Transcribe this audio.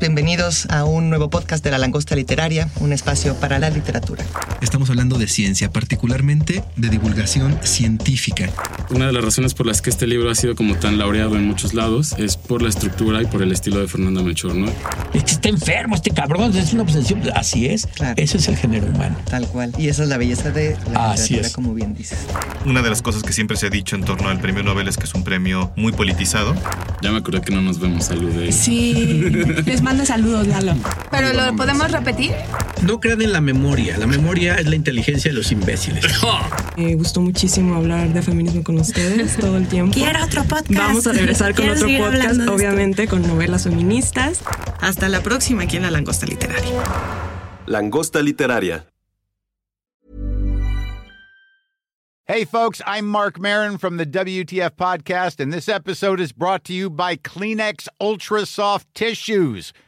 Bienvenidos a un nuevo podcast de La Langosta Literaria, un espacio para la literatura. Estamos hablando de ciencia, particularmente de divulgación científica. Una de las razones por las que este libro ha sido como tan laureado en muchos lados es por la estructura y por el estilo de Fernando Melchor, ¿no? Es que está enfermo este cabrón, es una obsesión. Así es, Claro. eso es el género humano. Tal cual. Y esa es la belleza de la Así literatura, es. como bien dices. Una de las cosas que siempre se ha dicho en torno al premio Nobel es que es un premio muy politizado. Ya me acordé que no nos vemos, saludé. Sí, les manda saludos, Lalo. Pero lo podemos repetir. No crean en la memoria. La memoria es la inteligencia de los imbéciles. Me gustó muchísimo hablar de feminismo con ustedes todo el tiempo. Quiero otro podcast. Vamos a regresar con Quiero otro podcast, obviamente con novelas feministas. Hasta la próxima aquí en La Langosta Literaria. Langosta Literaria. Hey, folks, I'm Mark Marin from the WTF Podcast, and this episode is brought to you by Kleenex Ultra Soft Tissues,